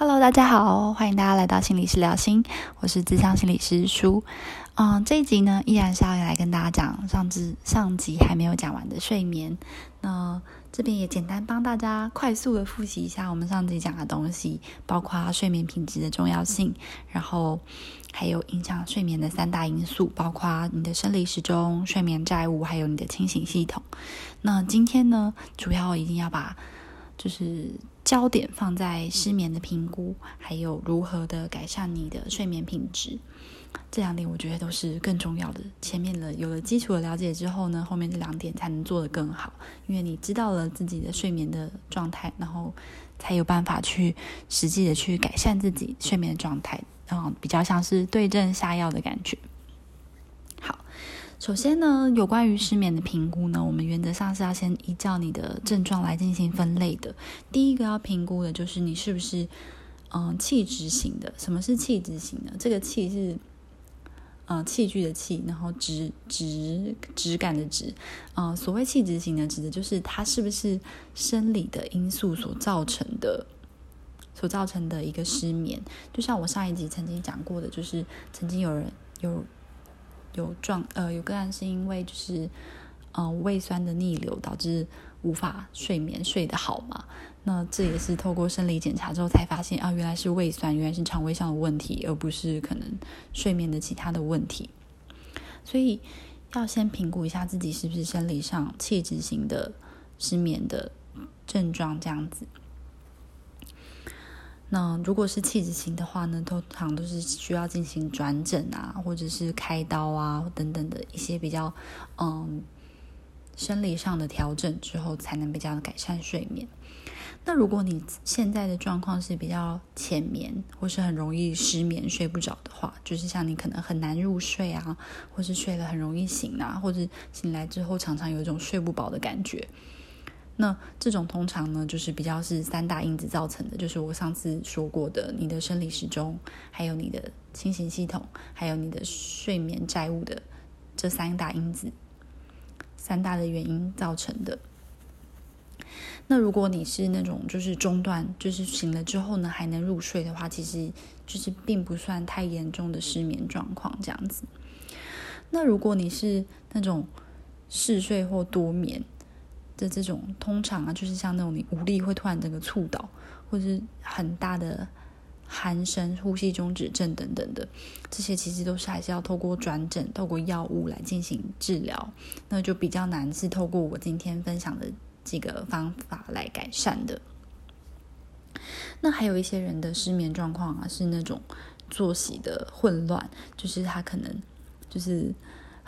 Hello，大家好，欢迎大家来到心理师聊心，我是智商心理师舒。嗯，这一集呢，依然是要来跟大家讲上次上集还没有讲完的睡眠。那这边也简单帮大家快速的复习一下我们上集讲的东西，包括睡眠品质的重要性，然后还有影响睡眠的三大因素，包括你的生理时钟、睡眠债务，还有你的清醒系统。那今天呢，主要一定要把就是焦点放在失眠的评估，还有如何的改善你的睡眠品质。这两点我觉得都是更重要的。前面的有了基础的了解之后呢，后面这两点才能做得更好。因为你知道了自己的睡眠的状态，然后才有办法去实际的去改善自己睡眠的状态。嗯，比较像是对症下药的感觉。首先呢，有关于失眠的评估呢，我们原则上是要先依照你的症状来进行分类的。第一个要评估的就是你是不是嗯气质型的。什么是气质型的？这个气是。呃，器具的器，然后质质质感的质，呃，所谓气质型的，指的就是它是不是生理的因素所造成的，所造成的一个失眠。就像我上一集曾经讲过的，就是曾经有人有有状呃有个案是因为就是呃胃酸的逆流导致无法睡眠睡得好嘛。那这也是透过生理检查之后才发现啊，原来是胃酸，原来是肠胃上的问题，而不是可能睡眠的其他的问题。所以要先评估一下自己是不是生理上气质型的失眠的症状这样子。那如果是气质型的话呢，通常都是需要进行转诊啊，或者是开刀啊等等的一些比较嗯生理上的调整之后，才能比较改善睡眠。那如果你现在的状况是比较浅眠，或是很容易失眠睡不着的话，就是像你可能很难入睡啊，或是睡了很容易醒啊，或者醒来之后常常有一种睡不饱的感觉，那这种通常呢就是比较是三大因子造成的，就是我上次说过的，你的生理时钟，还有你的清醒系统，还有你的睡眠债务的这三大因子，三大的原因造成的。那如果你是那种就是中断，就是醒了之后呢还能入睡的话，其实就是并不算太严重的失眠状况这样子。那如果你是那种嗜睡或多眠的这种，通常啊就是像那种你无力会突然整个猝倒，或者是很大的鼾声、呼吸中止症等等的，这些其实都是还是要透过转诊、透过药物来进行治疗，那就比较难是透过我今天分享的。几个方法来改善的。那还有一些人的失眠状况啊，是那种作息的混乱，就是他可能就是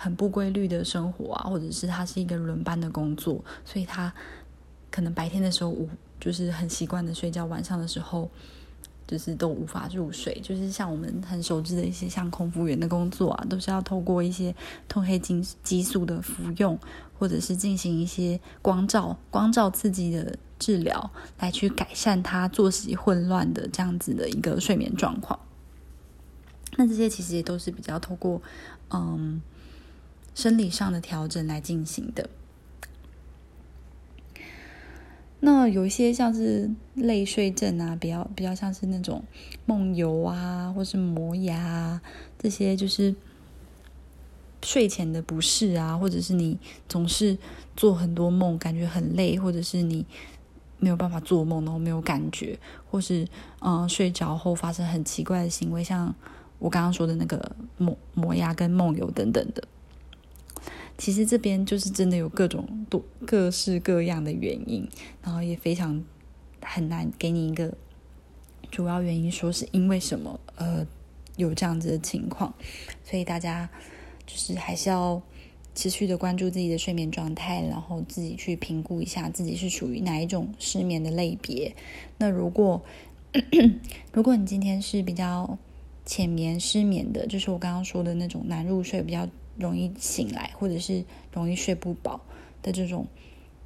很不规律的生活啊，或者是他是一个轮班的工作，所以他可能白天的时候无就是很习惯的睡觉，晚上的时候。就是都无法入睡，就是像我们很熟知的一些像空服员的工作啊，都是要透过一些褪黑激激素的服用，或者是进行一些光照、光照刺激的治疗，来去改善他作息混乱的这样子的一个睡眠状况。那这些其实也都是比较透过嗯生理上的调整来进行的。那有一些像是类睡症啊，比较比较像是那种梦游啊，或是磨牙这些，就是睡前的不适啊，或者是你总是做很多梦，感觉很累，或者是你没有办法做梦，然后没有感觉，或是嗯睡着后发生很奇怪的行为，像我刚刚说的那个磨磨牙跟梦游等等的。其实这边就是真的有各种多各式各样的原因，然后也非常很难给你一个主要原因，说是因为什么呃有这样子的情况，所以大家就是还是要持续的关注自己的睡眠状态，然后自己去评估一下自己是属于哪一种失眠的类别。那如果 如果你今天是比较浅眠失眠的，就是我刚刚说的那种难入睡比较。容易醒来，或者是容易睡不饱的这种，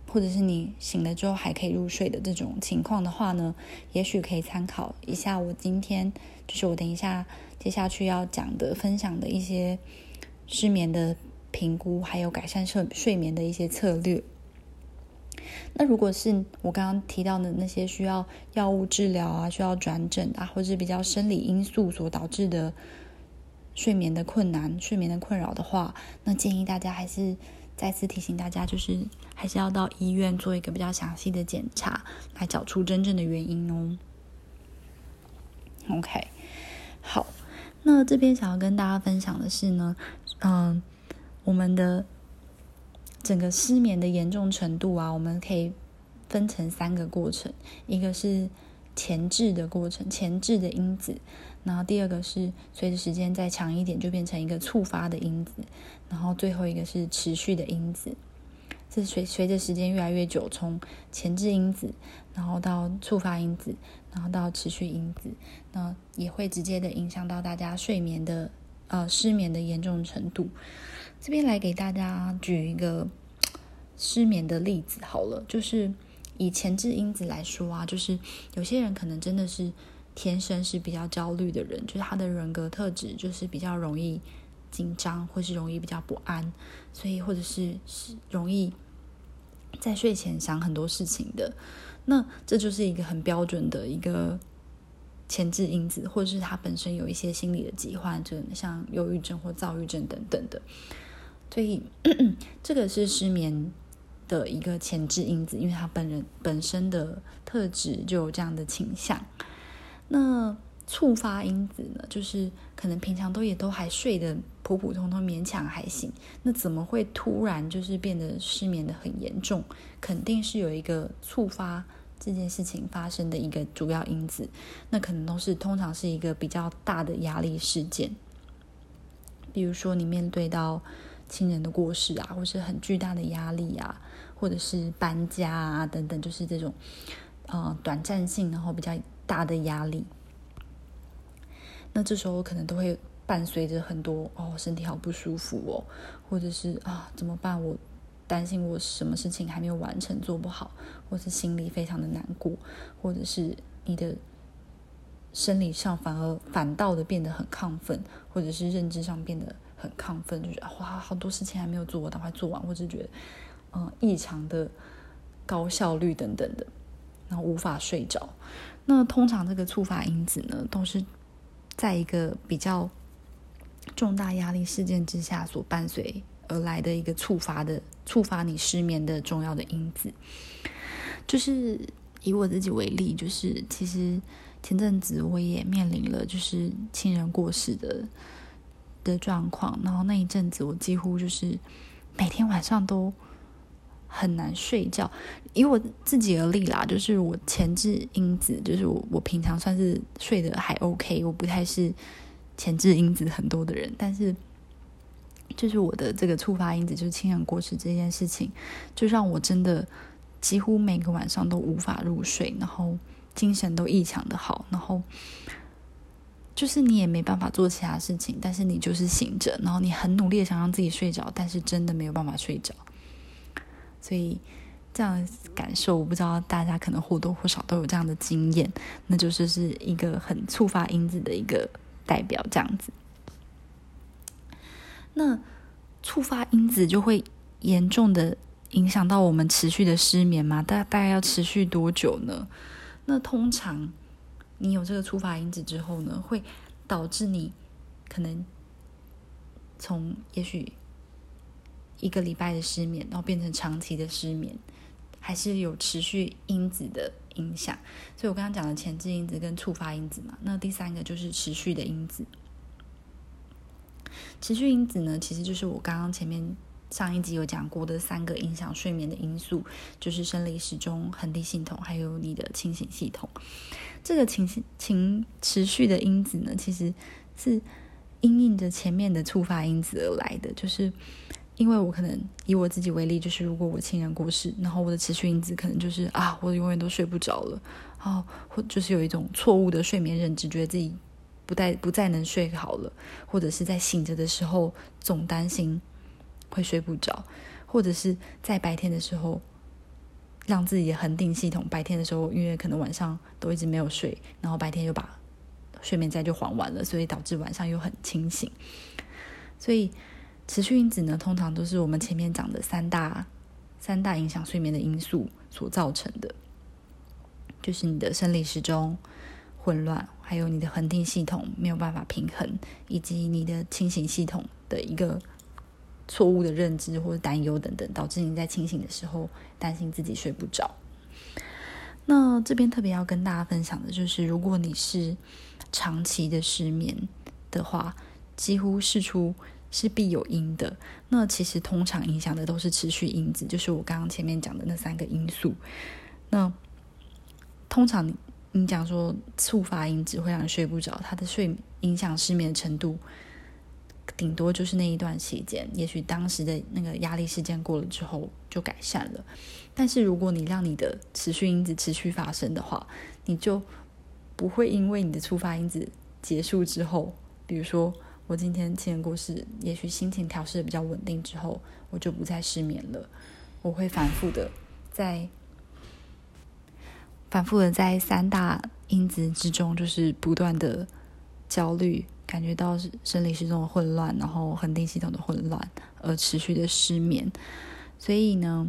或者是你醒了之后还可以入睡的这种情况的话呢，也许可以参考一下我今天，就是我等一下接下去要讲的分享的一些失眠的评估，还有改善睡睡眠的一些策略。那如果是我刚刚提到的那些需要药物治疗啊、需要转诊啊，或者是比较生理因素所导致的睡眠的困难、睡眠的困扰的话，那建议大家还是再次提醒大家，就是还是要到医院做一个比较详细的检查，来找出真正的原因哦。OK，好，那这边想要跟大家分享的是呢，嗯，我们的。整个失眠的严重程度啊，我们可以分成三个过程，一个是前置的过程，前置的因子，然后第二个是随着时间再长一点就变成一个触发的因子，然后最后一个是持续的因子。这随随着时间越来越久，从前置因子，然后到触发因子，然后到持续因子，那也会直接的影响到大家睡眠的呃失眠的严重程度。这边来给大家举一个失眠的例子好了，就是以前置因子来说啊，就是有些人可能真的是天生是比较焦虑的人，就是他的人格特质就是比较容易紧张，或是容易比较不安，所以或者是是容易在睡前想很多事情的，那这就是一个很标准的一个。前置因子，或者是他本身有一些心理的疾患，就像忧郁症或躁郁症等等的，所以 这个是失眠的一个前置因子，因为他本人本身的特质就有这样的倾向。那触发因子呢，就是可能平常都也都还睡得普普通通，勉强还行，那怎么会突然就是变得失眠的很严重？肯定是有一个触发。这件事情发生的一个主要因子，那可能都是通常是一个比较大的压力事件，比如说你面对到亲人的过世啊，或是很巨大的压力啊，或者是搬家啊等等，就是这种呃短暂性然后比较大的压力，那这时候可能都会伴随着很多哦身体好不舒服哦，或者是啊怎么办我。担心我什么事情还没有完成做不好，或是心里非常的难过，或者是你的生理上反而反倒的变得很亢奋，或者是认知上变得很亢奋，就觉得哇好多事情还没有做，我赶快做完，或者觉得嗯异常的高效率等等的，然后无法睡着。那通常这个触发因子呢，都是在一个比较重大压力事件之下所伴随。而来的一个触发的触发你失眠的重要的因子，就是以我自己为例，就是其实前阵子我也面临了就是亲人过世的的状况，然后那一阵子我几乎就是每天晚上都很难睡觉。以我自己而立啦，就是我前置因子，就是我我平常算是睡得还 OK，我不太是前置因子很多的人，但是。就是我的这个触发因子，就是亲人过世这件事情，就让我真的几乎每个晚上都无法入睡，然后精神都异常的好，然后就是你也没办法做其他事情，但是你就是醒着，然后你很努力的想让自己睡着，但是真的没有办法睡着。所以这样感受，我不知道大家可能或多或少都有这样的经验，那就是是一个很触发因子的一个代表，这样子。那触发因子就会严重的影响到我们持续的失眠吗？大大概要持续多久呢？那通常你有这个触发因子之后呢，会导致你可能从也许一个礼拜的失眠，然后变成长期的失眠，还是有持续因子的影响。所以我刚刚讲的前置因子跟触发因子嘛，那第三个就是持续的因子。持续因子呢，其实就是我刚刚前面上一集有讲过的三个影响睡眠的因素，就是生理时钟、恒定系统，还有你的清醒系统。这个情情持续的因子呢，其实是因应着前面的触发因子而来的。就是因为我可能以我自己为例，就是如果我亲人过世，然后我的持续因子可能就是啊，我永远都睡不着了，哦，或就是有一种错误的睡眠认知，觉得自己。不再不再能睡好了，或者是在醒着的时候总担心会睡不着，或者是在白天的时候让自己恒定系统白天的时候，因为可能晚上都一直没有睡，然后白天又把睡眠债就还完了，所以导致晚上又很清醒。所以持续因子呢，通常都是我们前面讲的三大三大影响睡眠的因素所造成的，就是你的生理时钟混乱，还有你的恒定系统没有办法平衡，以及你的清醒系统的一个错误的认知或者担忧等等，导致你在清醒的时候担心自己睡不着。那这边特别要跟大家分享的就是，如果你是长期的失眠的话，几乎是出是必有因的。那其实通常影响的都是持续因子，就是我刚刚前面讲的那三个因素。那通常你讲说触发因子会让你睡不着，它的睡影响失眠的程度。顶多就是那一段期间，也许当时的那个压力事件过了之后就改善了。但是如果你让你的持续因子持续发生的话，你就不会因为你的触发因子结束之后，比如说我今天亲人过世，也许心情调试的比较稳定之后，我就不再失眠了。我会反复的 在反复的在三大因子之中，就是不断的焦虑。感觉到生理时钟的混乱，然后恒定系统的混乱，而持续的失眠。所以呢，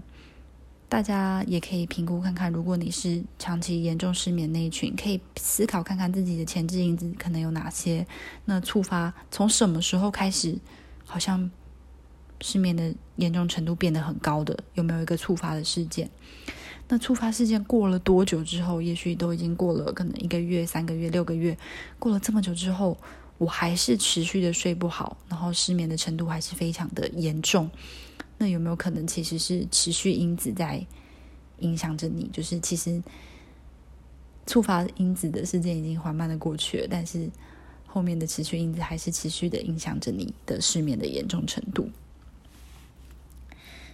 大家也可以评估看看，如果你是长期严重失眠那一群，可以思考看看自己的前置因子可能有哪些。那触发从什么时候开始，好像失眠的严重程度变得很高的，有没有一个触发的事件？那触发事件过了多久之后？也许都已经过了可能一个月、三个月、六个月，过了这么久之后。我还是持续的睡不好，然后失眠的程度还是非常的严重。那有没有可能其实是持续因子在影响着你？就是其实触发因子的事件已经缓慢的过去了，但是后面的持续因子还是持续的影响着你的失眠的严重程度。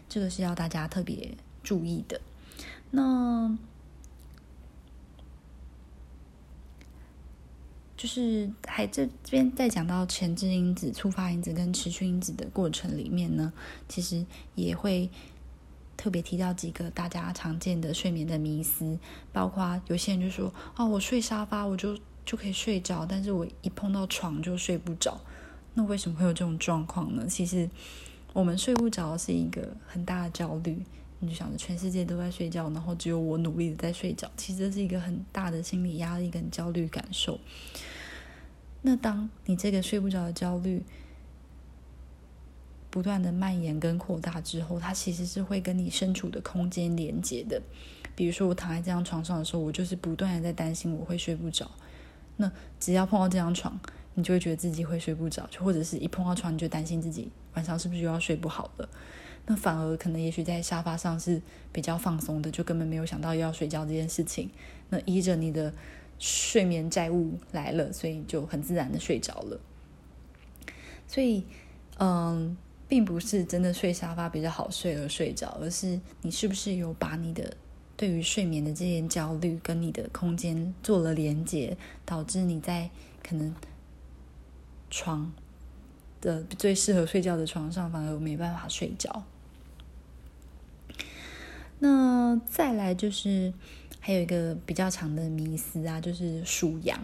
这个是要大家特别注意的。那。就是还这这边在讲到前置因子、触发因子跟持续因子的过程里面呢，其实也会特别提到几个大家常见的睡眠的迷思，包括有些人就说：“哦，我睡沙发我就就可以睡着，但是我一碰到床就睡不着。”那为什么会有这种状况呢？其实我们睡不着是一个很大的焦虑，你就想着全世界都在睡觉，然后只有我努力的在睡着，其实这是一个很大的心理压力跟焦虑感受。那当你这个睡不着的焦虑不断的蔓延跟扩大之后，它其实是会跟你身处的空间连接的。比如说，我躺在这张床上的时候，我就是不断的在担心我会睡不着。那只要碰到这张床，你就会觉得自己会睡不着，就或者是一碰到床，你就担心自己晚上是不是又要睡不好了。那反而可能也许在沙发上是比较放松的，就根本没有想到要睡觉这件事情。那依着你的。睡眠债务来了，所以就很自然的睡着了。所以，嗯，并不是真的睡沙发比较好睡而睡着，而是你是不是有把你的对于睡眠的这些焦虑跟你的空间做了连接，导致你在可能床的最适合睡觉的床上反而没办法睡着。那再来就是。还有一个比较长的迷思啊，就是数羊。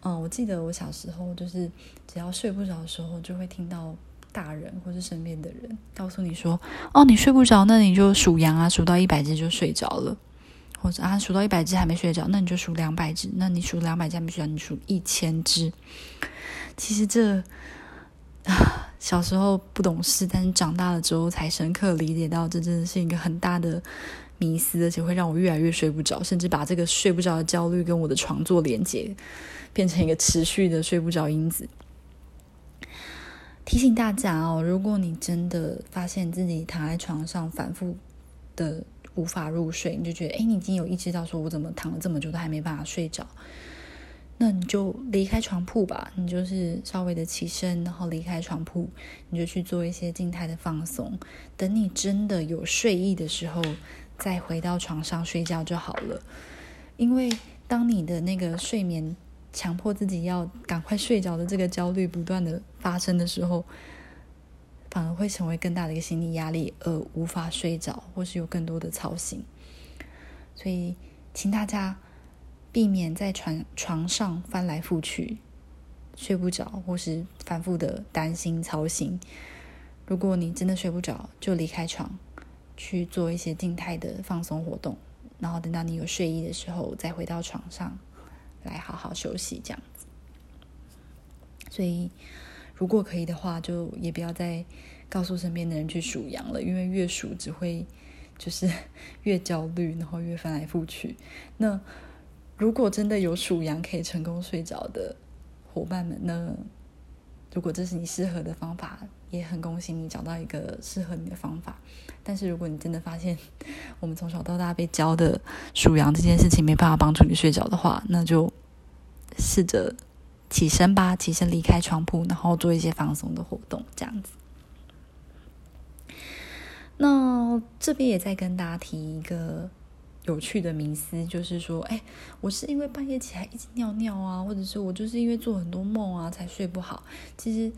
嗯，我记得我小时候就是只要睡不着的时候，就会听到大人或是身边的人告诉你说：“哦，你睡不着，那你就数羊啊，数到一百只就睡着了。”或者啊，数到一百只还没睡着，那你就数两百只。那你数两百只还没睡着，你数一千只。其实这啊，小时候不懂事，但是长大了之后才深刻理解到，这真的是一个很大的。迷思，而且会让我越来越睡不着，甚至把这个睡不着的焦虑跟我的床做连接，变成一个持续的睡不着因子。提醒大家哦，如果你真的发现自己躺在床上反复的无法入睡，你就觉得哎，你已经有意识到说我怎么躺了这么久都还没办法睡着，那你就离开床铺吧，你就是稍微的起身，然后离开床铺，你就去做一些静态的放松。等你真的有睡意的时候。再回到床上睡觉就好了，因为当你的那个睡眠强迫自己要赶快睡着的这个焦虑不断的发生的时候，反而会成为更大的一个心理压力，而无法睡着，或是有更多的操心。所以，请大家避免在床床上翻来覆去睡不着，或是反复的担心操心。如果你真的睡不着，就离开床。去做一些静态的放松活动，然后等到你有睡意的时候，再回到床上来好好休息，这样子。所以，如果可以的话，就也不要再告诉身边的人去数羊了，因为越数只会就是越焦虑，然后越翻来覆去。那如果真的有数羊可以成功睡着的伙伴们，那如果这是你适合的方法，也很恭喜你找到一个适合你的方法。但是如果你真的发现我们从小到大被教的数羊这件事情没办法帮助你睡着的话，那就试着。起身吧，起身离开床铺，然后做一些放松的活动，这样子。那这边也在跟大家提一个有趣的迷思，就是说，哎，我是因为半夜起来一直尿尿啊，或者是我就是因为做很多梦啊才睡不好。其实，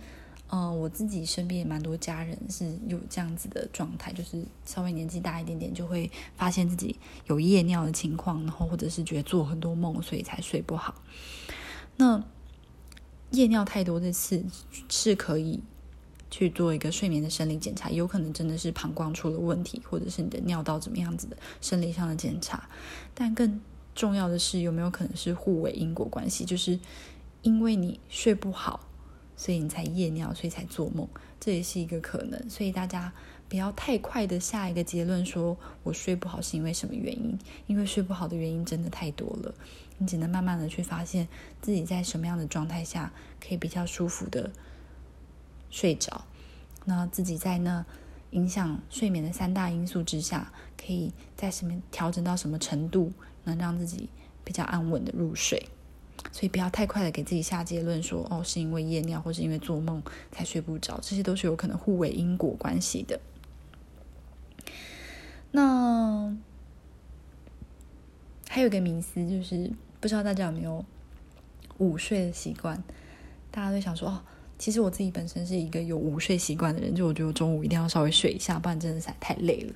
嗯，我自己身边也蛮多家人是有这样子的状态，就是稍微年纪大一点点就会发现自己有夜尿的情况，然后或者是觉得做很多梦，所以才睡不好。那夜尿太多的次是可以去做一个睡眠的生理检查，有可能真的是膀胱出了问题，或者是你的尿道怎么样子的生理上的检查。但更重要的是，有没有可能是互为因果关系？就是因为你睡不好，所以你才夜尿，所以才做梦，这也是一个可能。所以大家不要太快的下一个结论，说我睡不好是因为什么原因？因为睡不好的原因真的太多了。你只能慢慢的去发现自己在什么样的状态下可以比较舒服的睡着，那自己在那影响睡眠的三大因素之下，可以在什么调整到什么程度，能让自己比较安稳的入睡。所以不要太快的给自己下结论，说哦是因为夜尿或是因为做梦才睡不着，这些都是有可能互为因果关系的。那还有一个迷思就是。不知道大家有没有午睡的习惯？大家都想说哦，其实我自己本身是一个有午睡习惯的人，就我觉得中午一定要稍微睡一下，不然真的是太累了。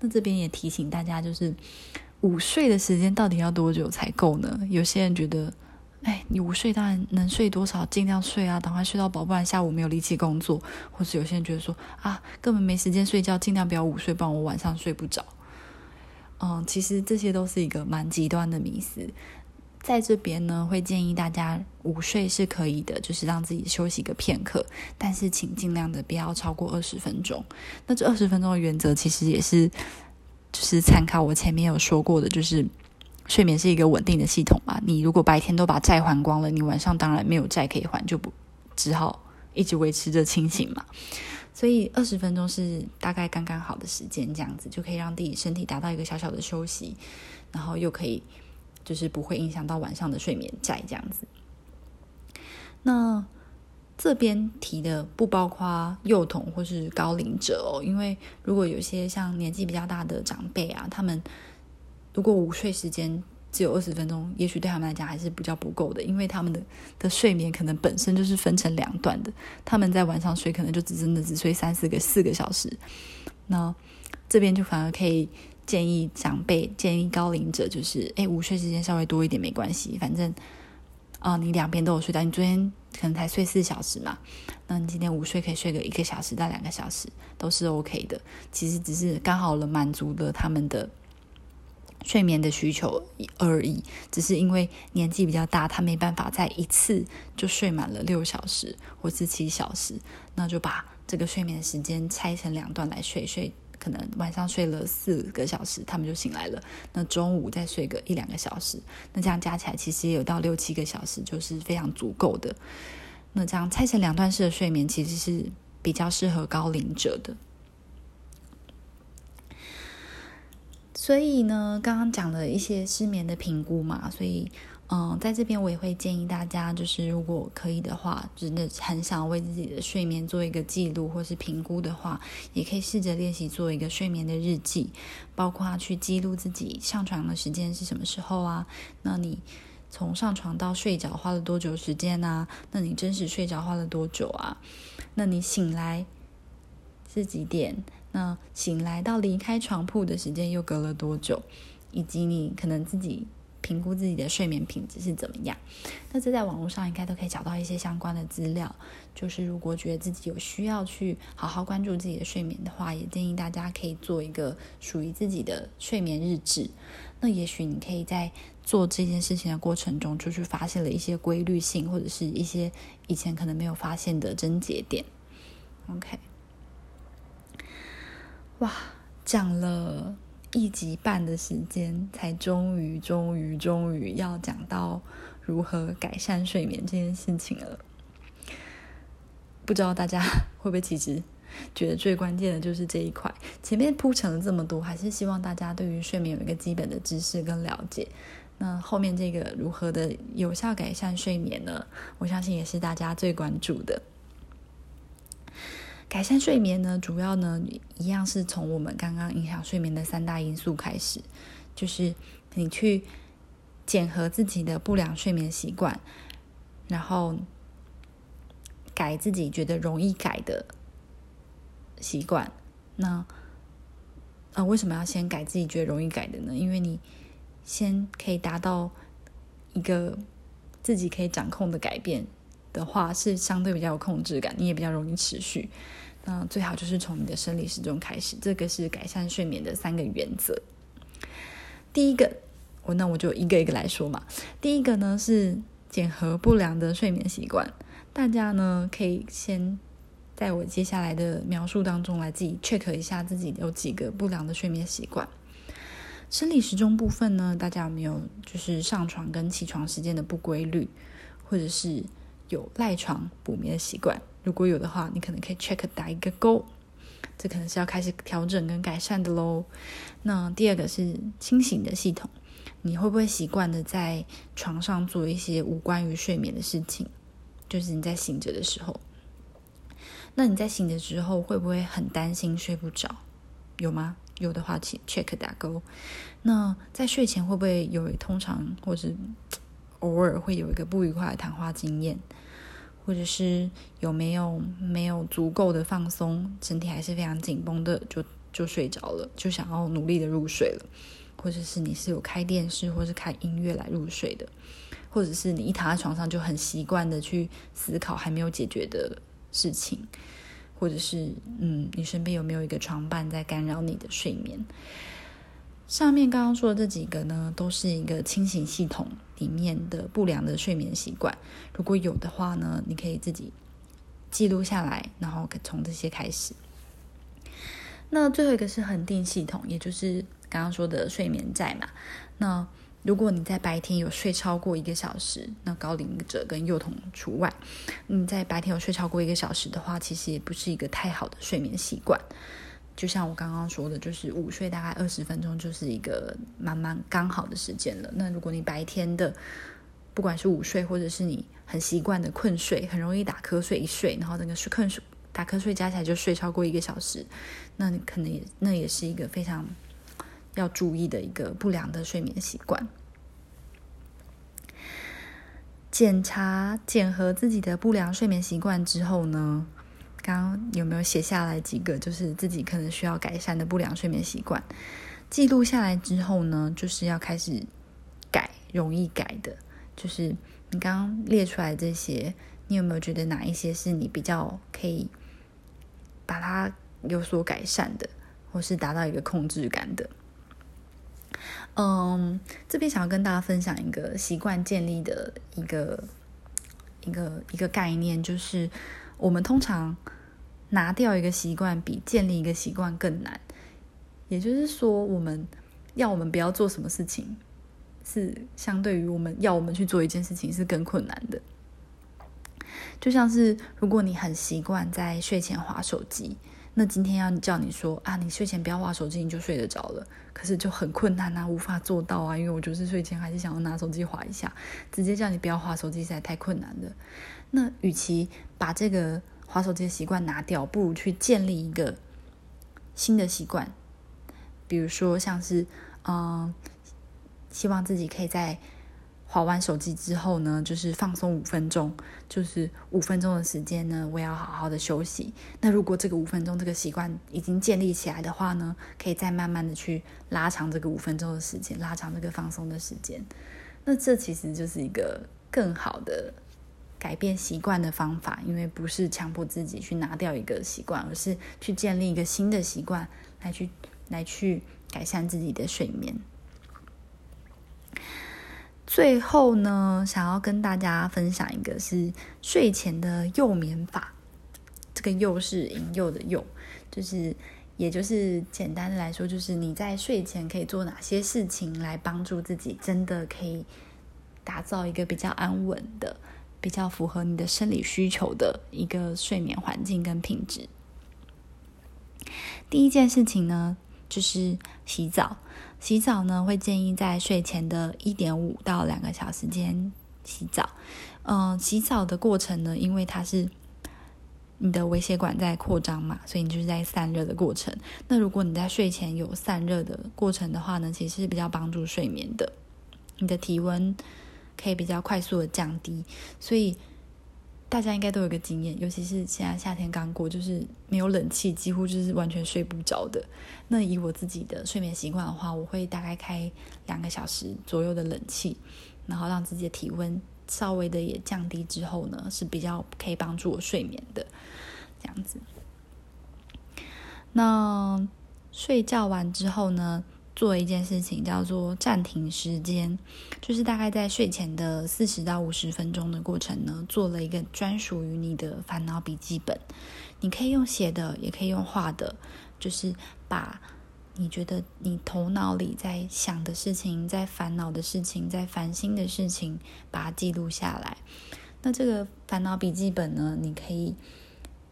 那这边也提醒大家，就是午睡的时间到底要多久才够呢？有些人觉得，哎，你午睡当然能睡多少尽量睡啊，赶快睡到饱，不然下午没有力气工作。或是有些人觉得说，啊，根本没时间睡觉，尽量不要午睡，不然我晚上睡不着。嗯，其实这些都是一个蛮极端的迷思。在这边呢，会建议大家午睡是可以的，就是让自己休息个片刻，但是请尽量的不要超过二十分钟。那这二十分钟的原则其实也是，就是参考我前面有说过的，就是睡眠是一个稳定的系统嘛。你如果白天都把债还光了，你晚上当然没有债可以还，就不只好一直维持着清醒嘛。所以二十分钟是大概刚刚好的时间，这样子就可以让自己身体达到一个小小的休息，然后又可以。就是不会影响到晚上的睡眠债这样子。那这边提的不包括幼童或是高龄者哦，因为如果有些像年纪比较大的长辈啊，他们如果午睡时间只有二十分钟，也许对他们来讲还是比较不够的，因为他们的的睡眠可能本身就是分成两段的，他们在晚上睡可能就只真的只睡三四个四个小时，那这边就反而可以。建议长辈、建议高龄者，就是哎，午睡时间稍微多一点没关系，反正啊，你两边都有睡到。你昨天可能才睡四小时嘛，那你今天午睡可以睡个一个小时到两个小时，都是 OK 的。其实只是刚好了满足了他们的睡眠的需求而已。只是因为年纪比较大，他没办法在一次就睡满了六小时或是七小时，那就把这个睡眠时间拆成两段来睡睡。可能晚上睡了四个小时，他们就醒来了。那中午再睡个一两个小时，那这样加起来其实也有到六七个小时，就是非常足够的。那这样拆成两段式的睡眠，其实是比较适合高龄者的。所以呢，刚刚讲了一些失眠的评估嘛，所以。嗯，在这边我也会建议大家，就是如果可以的话，真的很想为自己的睡眠做一个记录或是评估的话，也可以试着练习做一个睡眠的日记，包括去记录自己上床的时间是什么时候啊？那你从上床到睡着花了多久时间啊？那你真实睡着花了多久啊？那你醒来是几点？那醒来到离开床铺的时间又隔了多久？以及你可能自己。评估自己的睡眠品质是怎么样。那这在网络上应该都可以找到一些相关的资料。就是如果觉得自己有需要去好好关注自己的睡眠的话，也建议大家可以做一个属于自己的睡眠日志。那也许你可以在做这件事情的过程中，就是发现了一些规律性，或者是一些以前可能没有发现的症结点。OK，哇，讲了。一集半的时间，才终于、终于、终于要讲到如何改善睡眠这件事情了。不知道大家 会不会其实觉得最关键的就是这一块？前面铺陈了这么多，还是希望大家对于睡眠有一个基本的知识跟了解。那后面这个如何的有效改善睡眠呢？我相信也是大家最关注的。改善睡眠呢，主要呢一样是从我们刚刚影响睡眠的三大因素开始，就是你去检核自己的不良睡眠习惯，然后改自己觉得容易改的习惯。那啊，为什么要先改自己觉得容易改的呢？因为你先可以达到一个自己可以掌控的改变的话，是相对比较有控制感，你也比较容易持续。那最好就是从你的生理时钟开始，这个是改善睡眠的三个原则。第一个，我那我就一个一个来说嘛。第一个呢是减核不良的睡眠习惯，大家呢可以先在我接下来的描述当中来自己 check 一下自己有几个不良的睡眠习惯。生理时钟部分呢，大家有没有就是上床跟起床时间的不规律，或者是有赖床补眠的习惯？如果有的话，你可能可以 check 打一个勾，这可能是要开始调整跟改善的喽。那第二个是清醒的系统，你会不会习惯的在床上做一些无关于睡眠的事情？就是你在醒着的时候，那你在醒的时候会不会很担心睡不着？有吗？有的话，请 check 打勾。那在睡前会不会有通常或是偶尔会有一个不愉快的谈话经验？或者是有没有没有足够的放松，身体还是非常紧绷的，就就睡着了，就想要努力的入睡了。或者是你是有开电视或是开音乐来入睡的，或者是你一躺在床上就很习惯的去思考还没有解决的事情，或者是嗯，你身边有没有一个床伴在干扰你的睡眠？上面刚刚说的这几个呢，都是一个清醒系统里面的不良的睡眠习惯。如果有的话呢，你可以自己记录下来，然后从这些开始。那最后一个是恒定系统，也就是刚刚说的睡眠债嘛。那如果你在白天有睡超过一个小时，那高龄者跟幼童除外，你在白天有睡超过一个小时的话，其实也不是一个太好的睡眠习惯。就像我刚刚说的，就是午睡大概二十分钟就是一个蛮蛮刚好的时间了。那如果你白天的不管是午睡，或者是你很习惯的困睡，很容易打瞌睡，一睡然后整个睡困睡打瞌睡加起来就睡超过一个小时，那你可能也那也是一个非常要注意的一个不良的睡眠习惯。检查检核自己的不良睡眠习惯之后呢？刚刚有没有写下来几个，就是自己可能需要改善的不良睡眠习惯？记录下来之后呢，就是要开始改，容易改的。就是你刚刚列出来这些，你有没有觉得哪一些是你比较可以把它有所改善的，或是达到一个控制感的？嗯，这边想要跟大家分享一个习惯建立的一个一个一个概念，就是我们通常。拿掉一个习惯比建立一个习惯更难，也就是说，我们要我们不要做什么事情，是相对于我们要我们去做一件事情是更困难的。就像是如果你很习惯在睡前划手机，那今天要叫你说啊，你睡前不要划手机，你就睡得着了。可是就很困难啊，无法做到啊，因为我就是睡前还是想要拿手机划一下，直接叫你不要划手机实在太困难了。那与其把这个。滑手机的习惯拿掉，不如去建立一个新的习惯。比如说，像是嗯，希望自己可以在滑完手机之后呢，就是放松五分钟，就是五分钟的时间呢，我要好好的休息。那如果这个五分钟这个习惯已经建立起来的话呢，可以再慢慢的去拉长这个五分钟的时间，拉长这个放松的时间。那这其实就是一个更好的改变习惯的方法，因为不是强迫自己去拿掉一个习惯，而是去建立一个新的习惯，来去来去改善自己的睡眠。最后呢，想要跟大家分享一个是睡前的幼眠法。这个“幼”是引诱的“诱”，就是也就是简单的来说，就是你在睡前可以做哪些事情来帮助自己，真的可以打造一个比较安稳的、比较符合你的生理需求的一个睡眠环境跟品质。第一件事情呢，就是洗澡。洗澡呢，会建议在睡前的一点五到两个小时间洗澡。嗯，洗澡的过程呢，因为它是你的微血管在扩张嘛，所以你就是在散热的过程。那如果你在睡前有散热的过程的话呢，其实是比较帮助睡眠的。你的体温可以比较快速的降低，所以。大家应该都有个经验，尤其是现在夏天刚过，就是没有冷气，几乎就是完全睡不着的。那以我自己的睡眠习惯的话，我会大概开两个小时左右的冷气，然后让自己的体温稍微的也降低之后呢，是比较可以帮助我睡眠的。这样子，那睡觉完之后呢？做一件事情叫做暂停时间，就是大概在睡前的四十到五十分钟的过程呢，做了一个专属于你的烦恼笔记本。你可以用写的，也可以用画的，就是把你觉得你头脑里在想的事情、在烦恼的事情、在烦心的事情，把它记录下来。那这个烦恼笔记本呢，你可以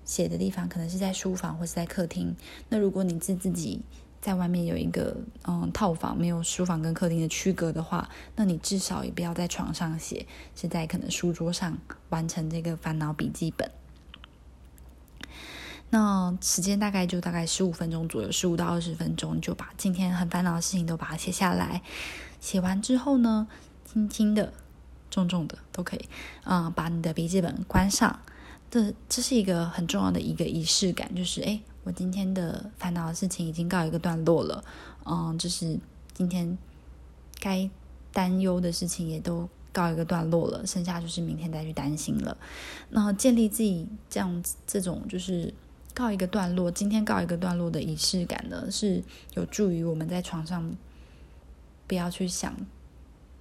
写的地方可能是在书房或是在客厅。那如果你是自己。在外面有一个嗯套房，没有书房跟客厅的区隔的话，那你至少也不要在床上写，是在可能书桌上完成这个烦恼笔记本。那时间大概就大概十五分钟左右，十五到二十分钟，就把今天很烦恼的事情都把它写下来。写完之后呢，轻轻的、重重的都可以，嗯，把你的笔记本关上。这这是一个很重要的一个仪式感，就是哎。我今天的烦恼的事情已经告一个段落了，嗯，就是今天该担忧的事情也都告一个段落了，剩下就是明天再去担心了。那建立自己这样这种就是告一个段落，今天告一个段落的仪式感呢，是有助于我们在床上不要去想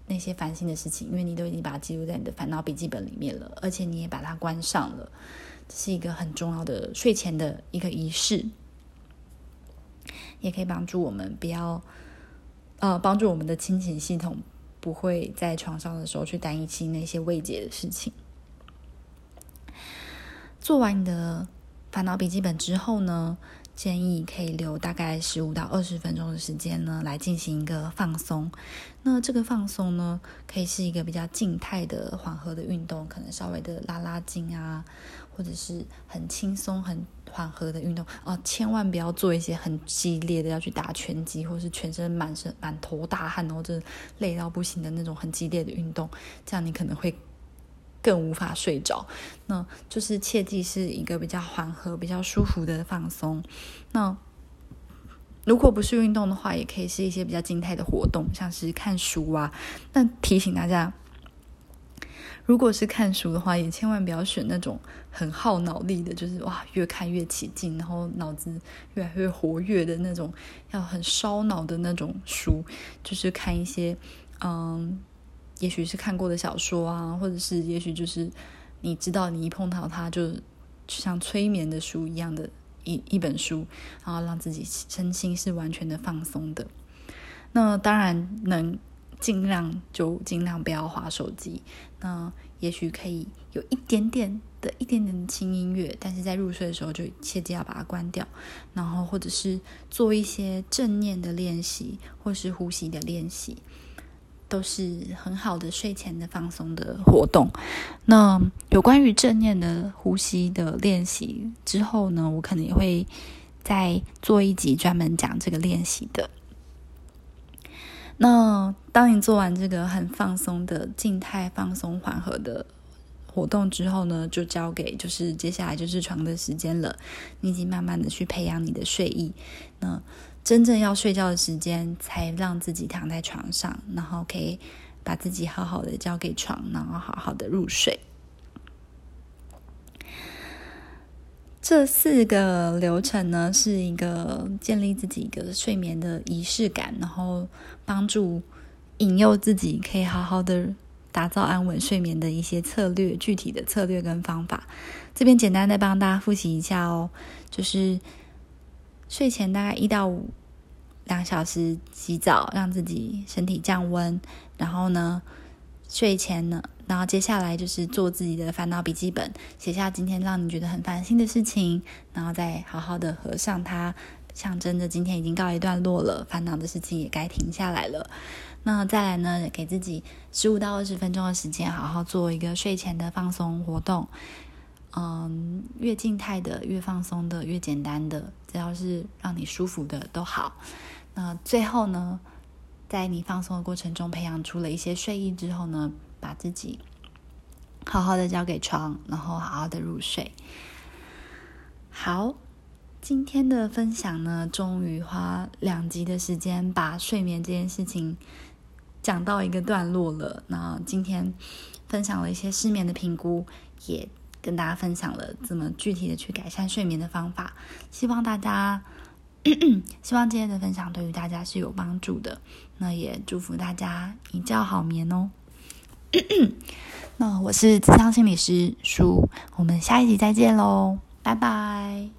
那些烦心的事情，因为你都已经把它记录在你的烦恼笔记本里面了，而且你也把它关上了。是一个很重要的睡前的一个仪式，也可以帮助我们不要，呃，帮助我们的清醒系统不会在床上的时候去担心那些未解的事情。做完你的烦恼笔记本之后呢？建议可以留大概十五到二十分钟的时间呢，来进行一个放松。那这个放松呢，可以是一个比较静态的、缓和的运动，可能稍微的拉拉筋啊，或者是很轻松、很缓和的运动哦。千万不要做一些很激烈的，要去打拳击，或是全身满身满头大汗，然后就累到不行的那种很激烈的运动，这样你可能会。更无法睡着，那就是切记是一个比较缓和、比较舒服的放松。那如果不是运动的话，也可以是一些比较静态的活动，像是看书啊。那提醒大家，如果是看书的话，也千万不要选那种很耗脑力的，就是哇越看越起劲，然后脑子越来越活跃的那种，要很烧脑的那种书。就是看一些嗯。也许是看过的小说啊，或者是也许就是你知道，你一碰到它就像催眠的书一样的一一本书，然后让自己身心是完全的放松的。那当然能尽量就尽量不要划手机。那也许可以有一点点的一点点的轻音乐，但是在入睡的时候就切记要把它关掉。然后或者是做一些正念的练习，或是呼吸的练习。都是很好的睡前的放松的活动。那有关于正念的呼吸的练习之后呢，我可能也会再做一集专门讲这个练习的。那当你做完这个很放松的静态放松缓和的活动之后呢，就交给就是接下来就是床的时间了。你已经慢慢的去培养你的睡意。那真正要睡觉的时间，才让自己躺在床上，然后可以把自己好好的交给床，然后好好的入睡。这四个流程呢，是一个建立自己一个睡眠的仪式感，然后帮助引诱自己可以好好的打造安稳睡眠的一些策略，具体的策略跟方法。这边简单的帮大家复习一下哦，就是睡前大概一到五两小时洗澡，让自己身体降温，然后呢，睡前呢。然后接下来就是做自己的烦恼笔记本，写下今天让你觉得很烦心的事情，然后再好好的合上它，象征着今天已经告一段落了，烦恼的事情也该停下来了。那再来呢，给自己十五到二十分钟的时间，好好做一个睡前的放松活动。嗯，越静态的、越放松的、越简单的，只要是让你舒服的都好。那最后呢，在你放松的过程中，培养出了一些睡意之后呢？把自己好好的交给床，然后好好的入睡。好，今天的分享呢，终于花两集的时间把睡眠这件事情讲到一个段落了。那今天分享了一些失眠的评估，也跟大家分享了怎么具体的去改善睡眠的方法。希望大家，希望今天的分享对于大家是有帮助的。那也祝福大家一觉好眠哦。那我是智商心理师舒，我们下一集再见喽，拜拜。